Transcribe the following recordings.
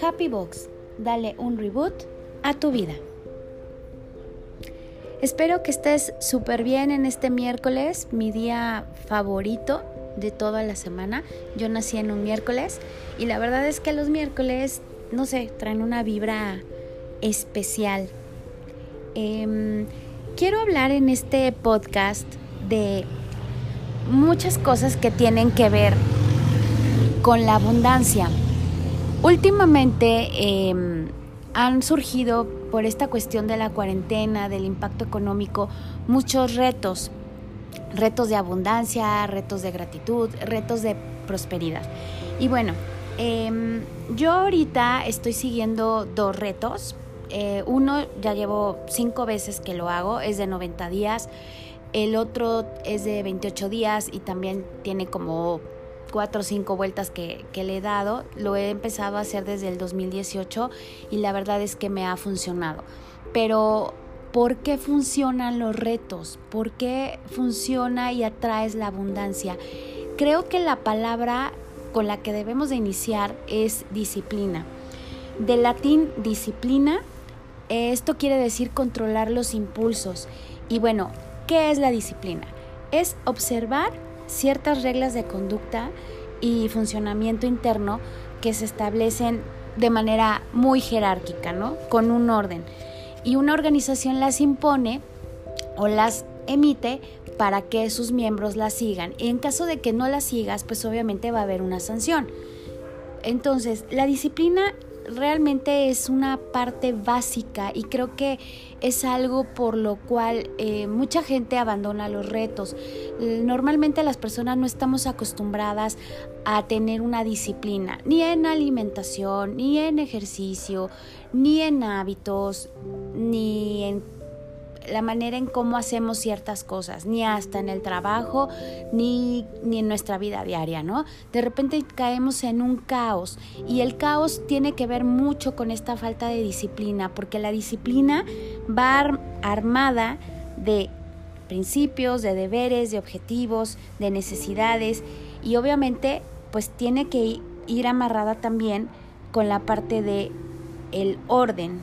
Happy Box, dale un reboot a tu vida. Espero que estés súper bien en este miércoles, mi día favorito de toda la semana. Yo nací en un miércoles y la verdad es que los miércoles, no sé, traen una vibra especial. Em, quiero hablar en este podcast de muchas cosas que tienen que ver con la abundancia. Últimamente em, han surgido por esta cuestión de la cuarentena, del impacto económico, muchos retos. Retos de abundancia, retos de gratitud, retos de prosperidad. Y bueno, em, yo ahorita estoy siguiendo dos retos. Eh, uno ya llevo cinco veces que lo hago, es de 90 días. El otro es de 28 días y también tiene como cuatro o cinco vueltas que, le he dado. Lo he empezado a hacer desde el 2018 y la verdad es que me ha funcionado. Pero, ¿por qué funcionan los retos? ¿Por qué funciona y atraes la abundancia? Creo que la palabra con la que debemos de iniciar es disciplina. Del latín disciplina, esto quiere decir controlar los impulsos. Y bueno, ¿qué es la disciplina? Es observar ciertas reglas de conducta y funcionamiento interno que se establecen de manera muy jerárquica, ¿no? Con un orden. Y una organización las impone o las emite para que sus miembros las sigan. Y en caso de que no las sigas, pues obviamente va a haber una sanción. Entonces, la disciplina realmente es una parte básica y creo que es algo por lo cual eh, mucha gente abandona los retos. Normalmente las personas no estamos acostumbradas a tener una disciplina, ni en alimentación, ni en ejercicio, ni en hábitos, ni en la manera en cómo hacemos ciertas cosas, ni hasta en el trabajo, ni, ni en nuestra vida diaria, ¿no? De repente caemos en un caos y el caos tiene que ver mucho con esta falta de disciplina, porque la disciplina va armada de principios, de deberes, de objetivos, de necesidades y obviamente pues tiene que ir amarrada también con la parte de el orden,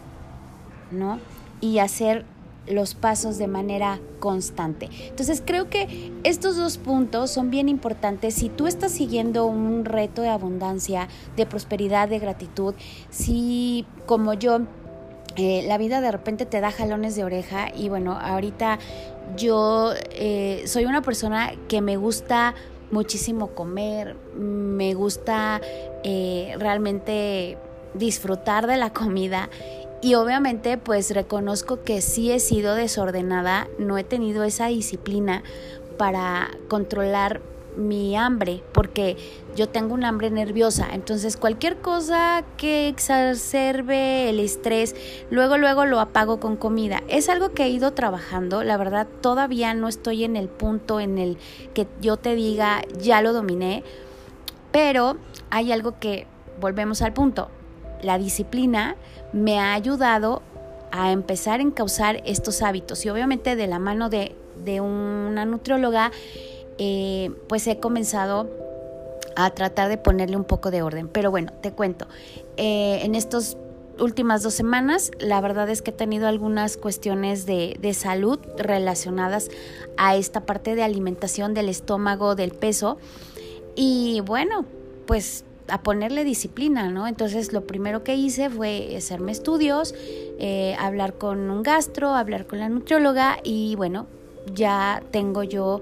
¿no? Y hacer los pasos de manera constante. Entonces creo que estos dos puntos son bien importantes. Si tú estás siguiendo un reto de abundancia, de prosperidad, de gratitud, si como yo, eh, la vida de repente te da jalones de oreja y bueno, ahorita yo eh, soy una persona que me gusta muchísimo comer, me gusta eh, realmente disfrutar de la comida y obviamente pues reconozco que sí he sido desordenada, no he tenido esa disciplina para controlar mi hambre, porque yo tengo un hambre nerviosa, entonces cualquier cosa que exacerbe el estrés, luego luego lo apago con comida. Es algo que he ido trabajando, la verdad todavía no estoy en el punto en el que yo te diga ya lo dominé, pero hay algo que volvemos al punto, la disciplina me ha ayudado a empezar a encauzar estos hábitos y obviamente de la mano de, una nutrióloga eh, pues he comenzado a tratar de ponerle un poco de orden. Pero bueno, te cuento, eh, en estas últimas dos semanas la verdad es que he tenido algunas cuestiones de, de salud relacionadas a esta parte de alimentación del estómago, del peso. Y bueno, pues a ponerle disciplina, ¿no? Entonces lo primero que hice fue hacerme estudios, eh, hablar con un gastro, hablar con la nutrióloga y bueno, ya tengo yo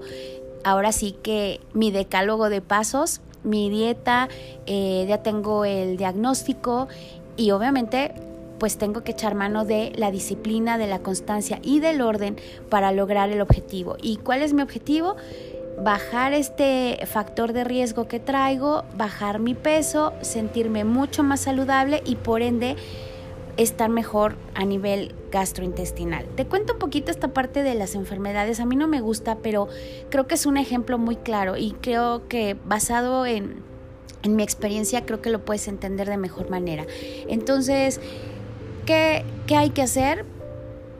ahora sí que mi decálogo de pasos, mi dieta, eh, ya tengo el diagnóstico y obviamente pues tengo que echar mano de la disciplina, de la constancia y del orden para lograr el objetivo. ¿Y cuál es mi objetivo? Bajar este factor de riesgo que traigo, bajar mi peso, sentirme mucho más saludable y por ende estar mejor a nivel gastrointestinal. Te cuento un poquito esta parte de las enfermedades. A mí no me gusta, pero creo que es un ejemplo muy claro y creo que basado en, en mi experiencia creo que lo puedes entender de mejor manera. Entonces, ¿qué, qué hay que hacer?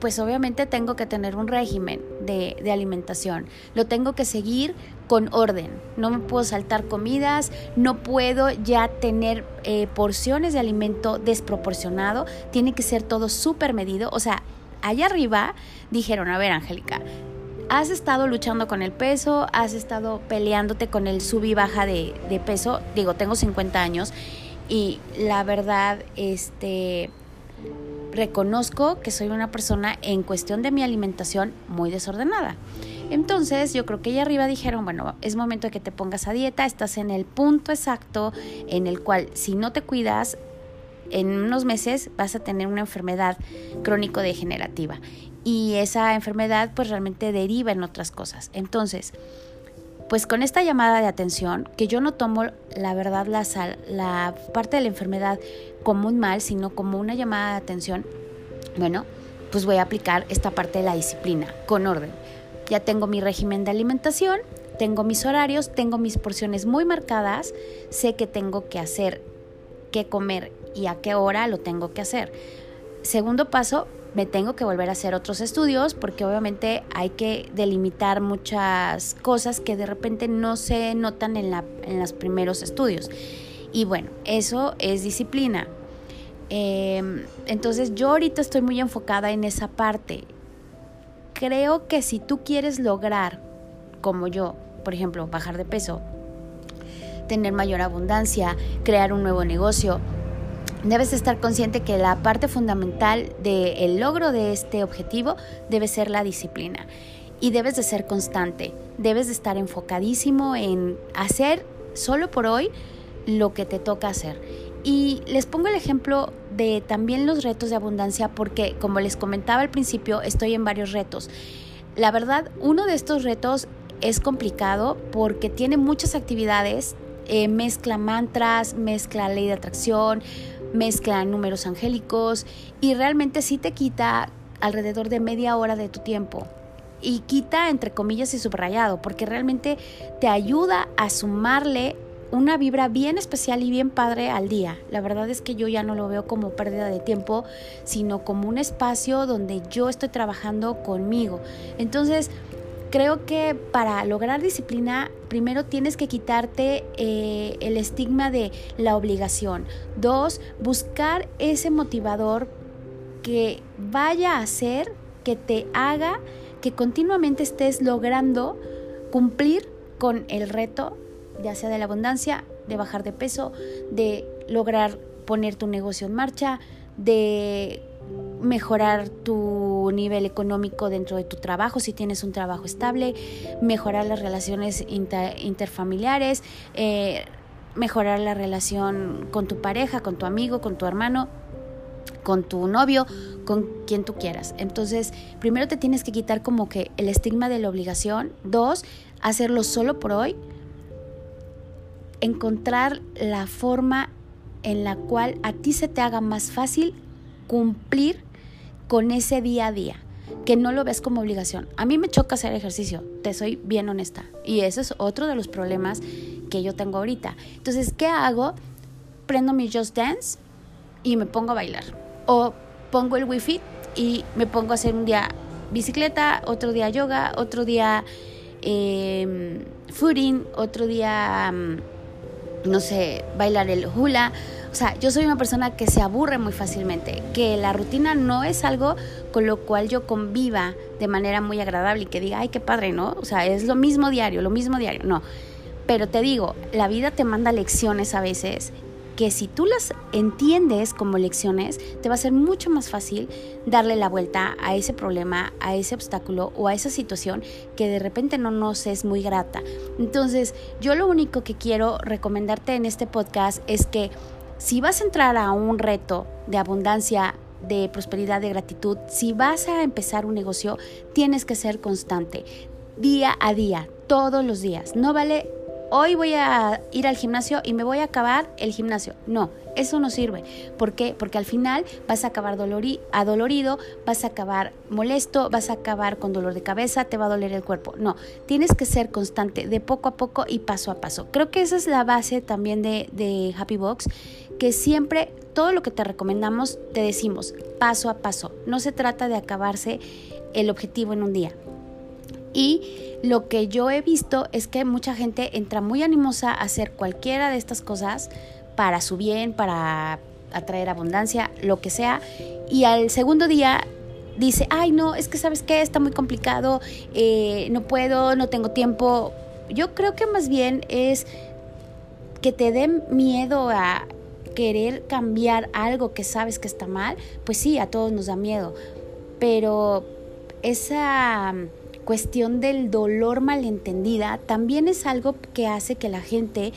Pues obviamente tengo que tener un régimen de, alimentación. Lo tengo que seguir con orden. No me puedo saltar comidas, no puedo ya tener eh, porciones de alimento desproporcionado. Tiene que ser todo súper medido. O sea, allá arriba dijeron, a ver, Angélica, has estado luchando con el peso, has estado peleándote con el sub y baja de, de peso. Digo, tengo 50 años y la verdad, este reconozco que soy una persona en cuestión de mi alimentación muy desordenada. Entonces yo creo que allá arriba dijeron, bueno, es momento de que te pongas a dieta, estás en el punto exacto en el cual si no te cuidas, en unos meses vas a tener una enfermedad crónico-degenerativa y esa enfermedad pues realmente deriva en otras cosas. Entonces, pues con esta llamada de atención, que yo no tomo la verdad la, la parte de la enfermedad como un mal, sino como una llamada de atención, bueno, pues voy a aplicar esta parte de la disciplina con orden. Ya tengo mi régimen de alimentación, tengo mis horarios, tengo mis porciones muy marcadas, sé que tengo que hacer, qué comer y a qué hora lo tengo que hacer. Segundo paso, me tengo que volver a hacer otros estudios porque obviamente hay que delimitar muchas cosas que de repente no se notan en, la, en los primeros estudios. Y bueno, eso es disciplina. Em, entonces yo ahorita estoy muy enfocada en esa parte. Creo que si tú quieres lograr, como yo, por ejemplo, bajar de peso, tener mayor abundancia, crear un nuevo negocio, debes estar consciente que la parte fundamental del logro de este objetivo debe ser la disciplina y debes de ser constante, debes de estar enfocadísimo en hacer solo por hoy lo que te toca hacer. Y les pongo el ejemplo de también los retos de abundancia porque como les comentaba al principio estoy en varios retos. La verdad, uno de estos retos es complicado porque tiene muchas actividades, eh, mezcla mantras, mezcla ley de atracción, mezcla números angélicos y realmente sí te quita alrededor de media hora de tu tiempo. Y quita entre comillas y subrayado, porque realmente te ayuda a sumarle una vibra bien especial y bien padre al día. La verdad es que yo ya no lo veo como pérdida de tiempo, sino como un espacio donde yo estoy trabajando conmigo. Entonces, creo que para lograr disciplina, primero tienes que quitarte eh, el estigma de la obligación. Dos, buscar ese motivador que vaya a hacer, que te haga que continuamente estés logrando cumplir con el reto, ya sea de la abundancia, de bajar de peso, de lograr poner tu negocio en marcha, de mejorar tu nivel económico dentro de tu trabajo si tienes un trabajo estable, mejorar las relaciones interfamiliares, eh, mejorar la relación con tu pareja, con tu amigo, con tu hermano, con tu novio, con quien tú quieras. Entonces, primero te tienes que quitar como que el estigma de la obligación. Dos, hacerlo solo por hoy. Encontrar la forma en la cual a ti se te haga más fácil cumplir con ese día a día, que no lo ves como obligación. A mí me choca hacer ejercicio, te soy bien honesta. Y ese es otro de los problemas que yo tengo ahorita. Entonces, ¿qué hago? Prendo mi Just Dance y me pongo a bailar. O pongo el Wi-Fi y me pongo a hacer un día bicicleta, otro día yoga, otro día eh, footing, otro día, mm, no sé, bailar el hula. O sea, yo soy una persona que se aburre muy fácilmente, que la rutina no es algo con lo cual yo conviva de manera muy agradable y que diga, ay, qué padre, ¿no? O sea, es lo mismo diario, lo mismo diario, no. Pero te digo, la vida te manda lecciones a veces que si tú las entiendes como lecciones, te va a ser mucho más fácil darle la vuelta a ese problema, a ese obstáculo o a esa situación que de repente no nos es muy grata. Entonces, yo lo único que quiero recomendarte en este podcast es que si vas a entrar a un reto de abundancia, de prosperidad, de gratitud, si vas a empezar un negocio, tienes que ser constante, día a día, todos los días. No vale, hoy voy a ir al gimnasio y me voy a acabar el gimnasio. No, eso no sirve. ¿Por qué? Porque al final vas a acabar adolorido, vas a acabar molesto, vas a acabar con dolor de cabeza, te va a doler el cuerpo. No, tienes que ser constante de poco a poco y paso a paso. Creo que esa es la base también de, de Happy Box, que siempre todo lo que te recomendamos te decimos paso a paso. No se trata de acabarse el objetivo en un día. Y lo que yo he visto es que mucha gente entra muy animosa a hacer cualquiera de estas cosas para su bien, para atraer abundancia, lo que sea. Y al segundo día dice, ay no, es que sabes qué, está muy complicado, eh, no puedo, no tengo tiempo. Yo creo que más bien es que te den miedo a querer cambiar algo que sabes que está mal, pues sí, a todos nos da miedo, pero esa cuestión del dolor malentendida también es algo que hace que la gente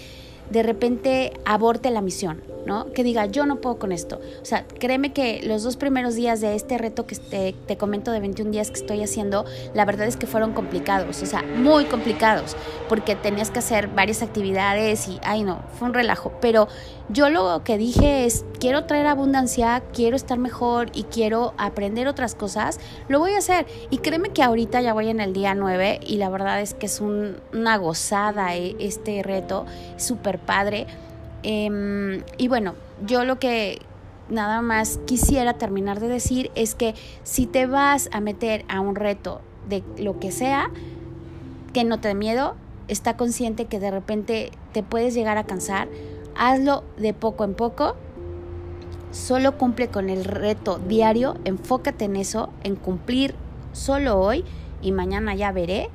de repente aborte la misión, ¿no? Que diga, yo no puedo con esto. O sea, créeme que los dos primeros días de este reto que te, te, comento de 21 días que estoy haciendo, la verdad es que fueron complicados, o sea, muy complicados, porque tenías que hacer varias actividades y, ay no, fue un relajo. Pero yo lo que dije es, quiero traer abundancia, quiero estar mejor y quiero aprender otras cosas, lo voy a hacer. Y créeme que ahorita ya voy en el día 9 y la verdad es que es una gozada eh, este reto, súper padre. Em, y bueno, yo lo que nada más quisiera terminar de decir es que si te vas a meter a un reto de lo que sea, que no te dé miedo, está consciente que de repente te puedes llegar a cansar hazlo de poco en poco, solo cumple con el reto diario, enfócate en eso, en cumplir solo hoy y mañana ya veré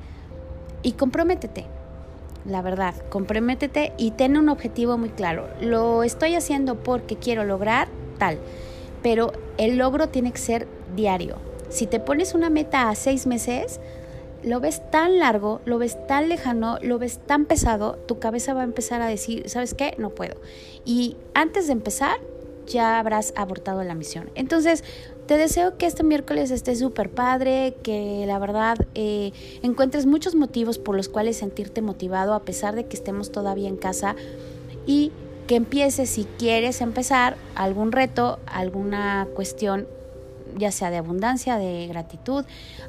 y comprométete. La verdad, comprométete y ten un objetivo muy claro. Lo estoy haciendo porque quiero lograr tal, pero el logro tiene que ser diario. Si te pones una meta a seis meses, lo ves tan largo, lo ves tan lejano, lo ves tan pesado, tu cabeza va a empezar a decir, ¿sabes qué? No puedo. Y antes de empezar, ya habrás abortado la misión. Entonces, te deseo que este miércoles esté súper padre, que la verdad eh, encuentres muchos motivos por los cuales sentirte motivado a pesar de que estemos todavía en casa y que empieces si quieres empezar algún reto, alguna cuestión ya sea de abundancia, de gratitud,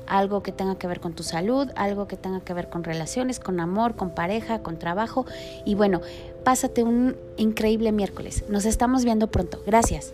algo que tenga que ver con tu salud, algo que tenga que ver con relaciones, con amor, con pareja, con trabajo. Y bueno, pásate un increíble miércoles. Nos estamos viendo pronto. Gracias.